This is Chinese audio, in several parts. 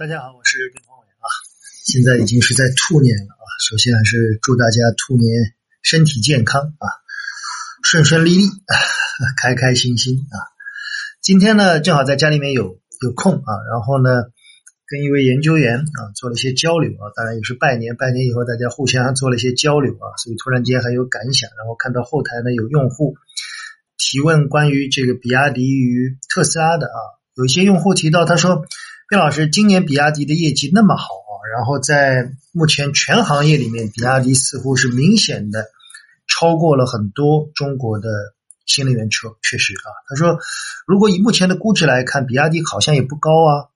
大家好，我是丁宏伟啊，现在已经是在兔年了啊。首先还是祝大家兔年身体健康啊，顺顺利利，开开心心啊。今天呢，正好在家里面有有空啊，然后呢，跟一位研究员啊做了一些交流啊，当然也是拜年，拜年以后大家互相做了一些交流啊，所以突然间很有感想，然后看到后台呢有用户提问关于这个比亚迪与特斯拉的啊，有一些用户提到他说。丁老师，今年比亚迪的业绩那么好啊，然后在目前全行业里面，比亚迪似乎是明显的超过了很多中国的新能源车。确实啊，他说，如果以目前的估值来看，比亚迪好像也不高啊。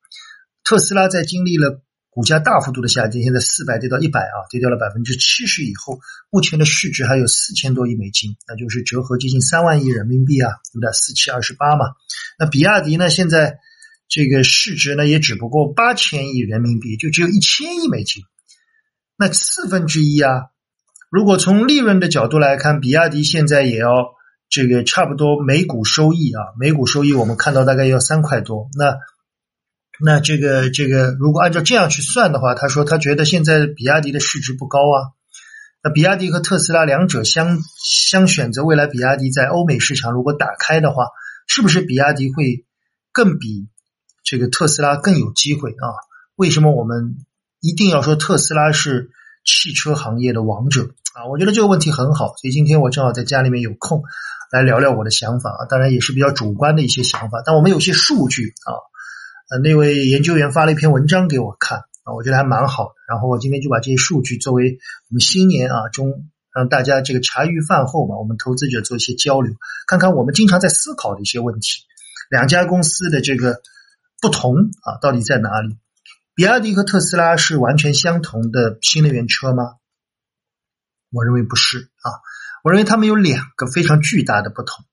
特斯拉在经历了股价大幅度的下跌，现在四百跌到一百啊，跌掉了百分之七十以后，目前的市值还有四千多亿美金，那就是折合接近三万亿人民币啊，对不对？四七二十八嘛。那比亚迪呢，现在。这个市值呢，也只不过八千亿人民币，就只有一千亿美金，那四分之一啊。如果从利润的角度来看，比亚迪现在也要这个差不多每股收益啊，每股收益我们看到大概要三块多。那那这个这个，如果按照这样去算的话，他说他觉得现在比亚迪的市值不高啊。那比亚迪和特斯拉两者相相选择，未来比亚迪在欧美市场如果打开的话，是不是比亚迪会更比？这个特斯拉更有机会啊？为什么我们一定要说特斯拉是汽车行业的王者啊？我觉得这个问题很好，所以今天我正好在家里面有空来聊聊我的想法啊。当然也是比较主观的一些想法，但我们有些数据啊。呃，那位研究员发了一篇文章给我看啊，我觉得还蛮好的。然后我今天就把这些数据作为我们新年啊中让大家这个茶余饭后嘛，我们投资者做一些交流，看看我们经常在思考的一些问题。两家公司的这个。不同啊，到底在哪里？比亚迪和特斯拉是完全相同的新能源车吗？我认为不是啊，我认为他们有两个非常巨大的不同。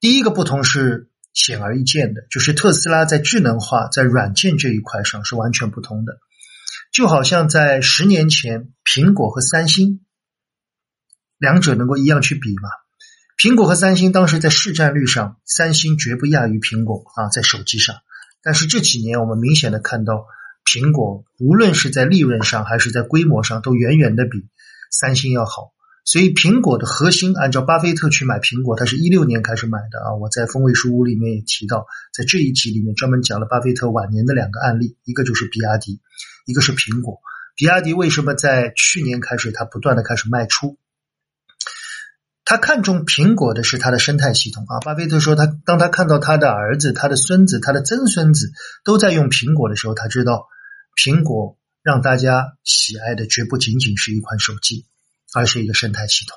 第一个不同是显而易见的，就是特斯拉在智能化、在软件这一块上是完全不同的。就好像在十年前，苹果和三星两者能够一样去比吗？苹果和三星当时在市占率上，三星绝不亚于苹果啊，在手机上。但是这几年，我们明显的看到，苹果无论是在利润上还是在规模上，都远远的比三星要好。所以，苹果的核心，按照巴菲特去买苹果，他是一六年开始买的啊。我在风味书屋里面也提到，在这一集里面专门讲了巴菲特晚年的两个案例，一个就是比亚迪，一个是苹果。比亚迪为什么在去年开始，它不断的开始卖出？他看中苹果的是它的生态系统啊。巴菲特说，他当他看到他的儿子、他的孙子、他的曾孙子都在用苹果的时候，他知道苹果让大家喜爱的绝不仅仅是一款手机，而是一个生态系统。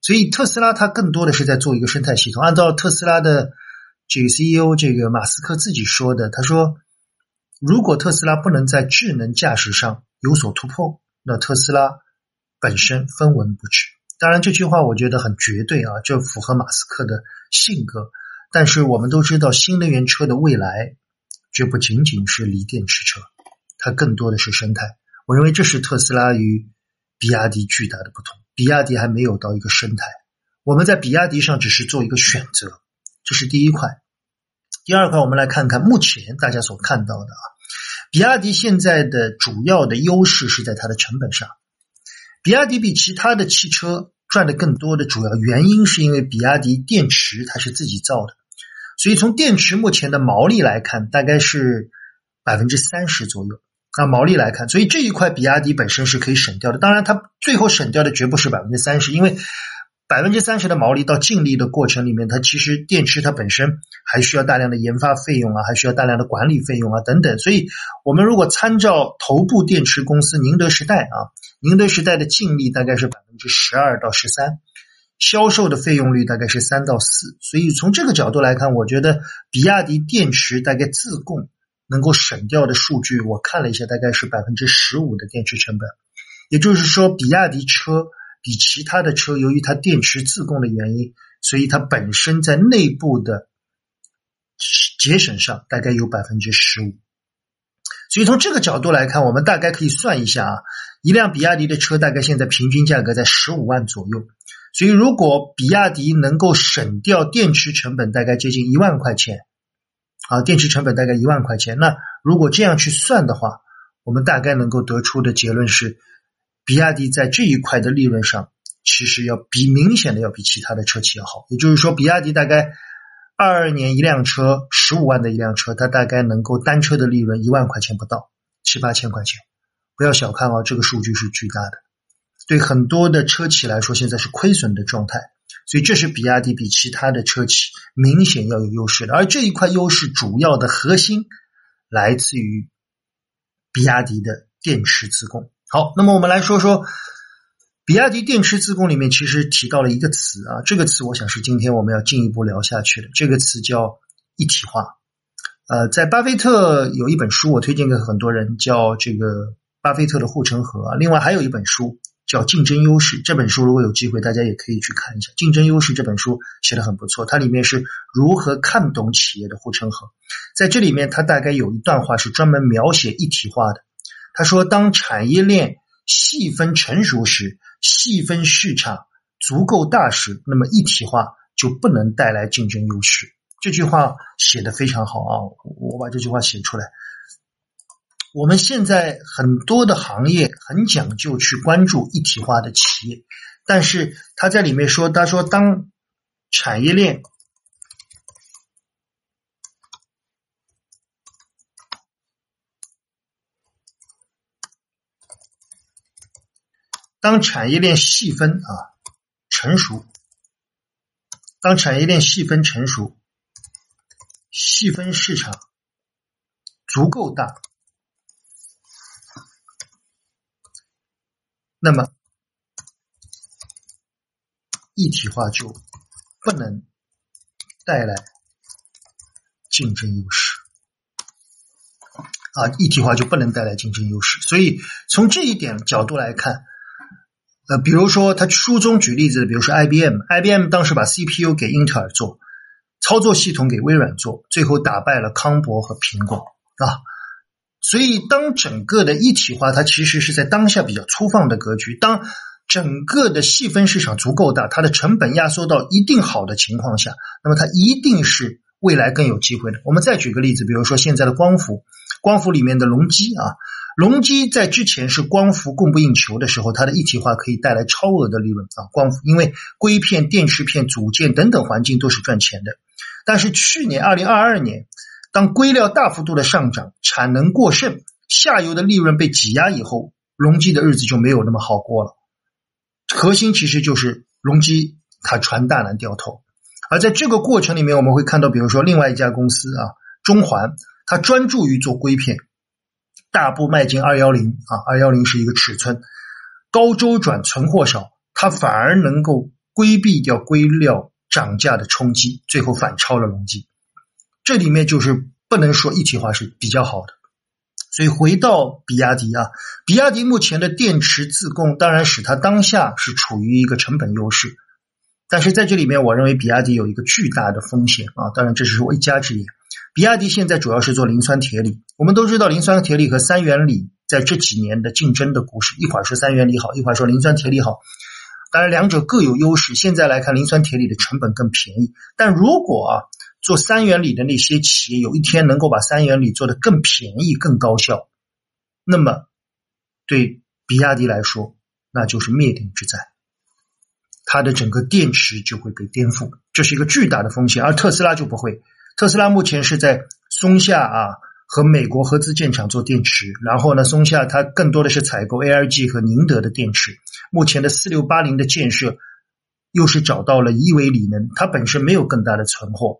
所以特斯拉它更多的是在做一个生态系统。按照特斯拉的这个 CEO 这个马斯克自己说的，他说，如果特斯拉不能在智能驾驶上有所突破，那特斯拉本身分文不值。当然，这句话我觉得很绝对啊，这符合马斯克的性格。但是我们都知道，新能源车的未来绝不仅仅是锂电池车，它更多的是生态。我认为这是特斯拉与比亚迪巨大的不同。比亚迪还没有到一个生态，我们在比亚迪上只是做一个选择，这是第一块。第二块，我们来看看目前大家所看到的啊，比亚迪现在的主要的优势是在它的成本上。比亚迪比其他的汽车赚的更多的主要原因，是因为比亚迪电池它是自己造的，所以从电池目前的毛利来看，大概是百分之三十左右那。毛利来看，所以这一块比亚迪本身是可以省掉的。当然，它最后省掉的绝不是百分之三十，因为。百分之三十的毛利到净利的过程里面，它其实电池它本身还需要大量的研发费用啊，还需要大量的管理费用啊等等。所以，我们如果参照头部电池公司宁德时代啊，宁德时代的净利大概是百分之十二到十三，销售的费用率大概是三到四。所以从这个角度来看，我觉得比亚迪电池大概自供能够省掉的数据，我看了一下，大概是百分之十五的电池成本。也就是说，比亚迪车。比其他的车，由于它电池自供的原因，所以它本身在内部的节省上大概有百分之十五。所以从这个角度来看，我们大概可以算一下啊，一辆比亚迪的车大概现在平均价格在十五万左右。所以如果比亚迪能够省掉电池成本，大概接近一万块钱，啊，电池成本大概一万块钱，那如果这样去算的话，我们大概能够得出的结论是，比亚迪在这一块的利润上，其实要比明显的要比其他的车企要好。也就是说，比亚迪大概二二年一辆车十五万的一辆车，它大概能够单车的利润一万块钱不到，七八千块钱。不要小看啊，这个数据是巨大的。对很多的车企来说，现在是亏损的状态，所以这是比亚迪比其他的车企明显要有优势的。而这一块优势主要的核心来自于比亚迪的电池自供。好，那么我们来说说比亚迪电池自供里面其实提到了一个词啊，这个词我想是今天我们要进一步聊下去的。这个词叫一体化。呃，在巴菲特有一本书，我推荐给很多人，叫这个巴菲特的护城河。啊另外还有一本书。叫竞争优势这本书，如果有机会，大家也可以去看一下。竞争优势这本书写的很不错，它里面是如何看懂企业的护城河。在这里面，它大概有一段话是专门描写一体化的。他说：“当产业链细分成熟时，细分市场足够大时，那么一体化就不能带来竞争优势。”这句话写的非常好啊！我把这句话写出来。我们现在很多的行业很讲究去关注一体化的企业，但是他在里面说，他说当产业链当产业链细分啊成熟，当产业链细分成熟，细分市场足够大。那么，一体化就不能带来竞争优势啊！一体化就不能带来竞争优势。所以从这一点角度来看，呃，比如说他书中举例子，比如说 IBM，IBM 当时把 CPU 给英特尔做，操作系统给微软做，最后打败了康柏和苹果啊。所以，当整个的一体化，它其实是在当下比较粗放的格局。当整个的细分市场足够大，它的成本压缩到一定好的情况下，那么它一定是未来更有机会的。我们再举个例子，比如说现在的光伏，光伏里面的隆基啊，隆基在之前是光伏供不应求的时候，它的一体化可以带来超额的利润啊。光伏因为硅片、电池片组件等等环境都是赚钱的，但是去年二零二二年。当硅料大幅度的上涨，产能过剩，下游的利润被挤压以后，隆基的日子就没有那么好过了。核心其实就是隆基它传大难掉头，而在这个过程里面，我们会看到，比如说另外一家公司啊，中环，它专注于做硅片，大步迈进二幺零啊，二幺零是一个尺寸，高周转，存货少，它反而能够规避掉硅料涨价的冲击，最后反超了隆基。这里面就是不能说一体化是比较好的，所以回到比亚迪啊，比亚迪目前的电池自供当然使它当下是处于一个成本优势，但是在这里面，我认为比亚迪有一个巨大的风险啊，当然这只是我一家之言。比亚迪现在主要是做磷酸铁锂，我们都知道磷酸铁锂和三元锂在这几年的竞争的故事，一会儿说三元锂好，一会儿说磷酸铁锂好，当然两者各有优势。现在来看，磷酸铁锂的成本更便宜，但如果啊。做三元锂的那些企业，有一天能够把三元锂做得更便宜、更高效，那么对比亚迪来说，那就是灭顶之灾，它的整个电池就会被颠覆，这是一个巨大的风险。而特斯拉就不会，特斯拉目前是在松下啊和美国合资建厂做电池，然后呢，松下它更多的是采购 ARG 和宁德的电池，目前的四六八零的建设又是找到了亿维锂能，它本身没有更大的存货。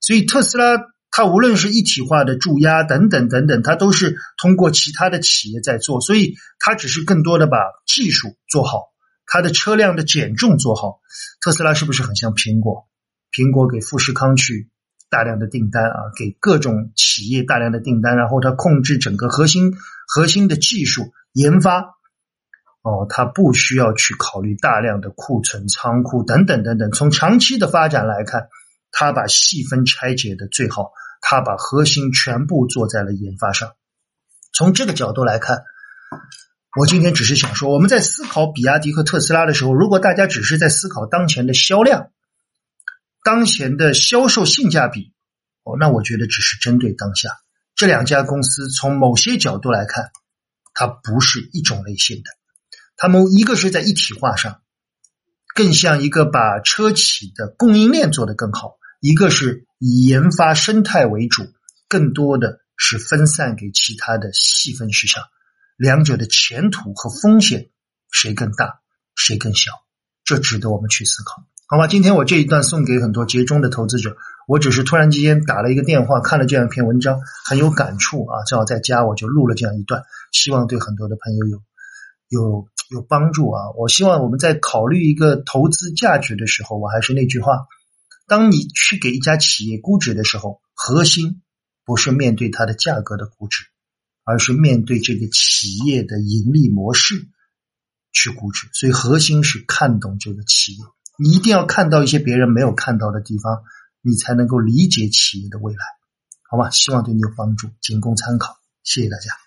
所以特斯拉它无论是一体化的注压等等等等，它都是通过其他的企业在做，所以它只是更多的把技术做好，它的车辆的减重做好。特斯拉是不是很像苹果？苹果给富士康去大量的订单啊，给各种企业大量的订单，然后他控制整个核心核心的技术研发，哦，他不需要去考虑大量的库存仓库等等等等。从长期的发展来看。他把细分拆解的最好，他把核心全部做在了研发上。从这个角度来看，我今天只是想说，我们在思考比亚迪和特斯拉的时候，如果大家只是在思考当前的销量、当前的销售性价比，哦，那我觉得只是针对当下。这两家公司从某些角度来看，它不是一种类型的。他们一个是在一体化上，更像一个把车企的供应链做得更好；一个是以研发生态为主，更多的是分散给其他的细分市场。两者的前途和风险谁更大，谁更小？这值得我们去思考，好吧？今天我这一段送给很多节中的投资者。我只是突然之间打了一个电话，看了这样一篇文章，很有感触啊！正好在家，我就录了这样一段，希望对很多的朋友有有有帮助啊！我希望我们在考虑一个投资价值的时候，我还是那句话：当你去给一家企业估值的时候，核心不是面对它的价格的估值，而是面对这个企业的盈利模式去估值。所以核心是看懂这个企业，你一定要看到一些别人没有看到的地方。你才能够理解企业的未来，好吧？希望对你有帮助，仅供参考。谢谢大家。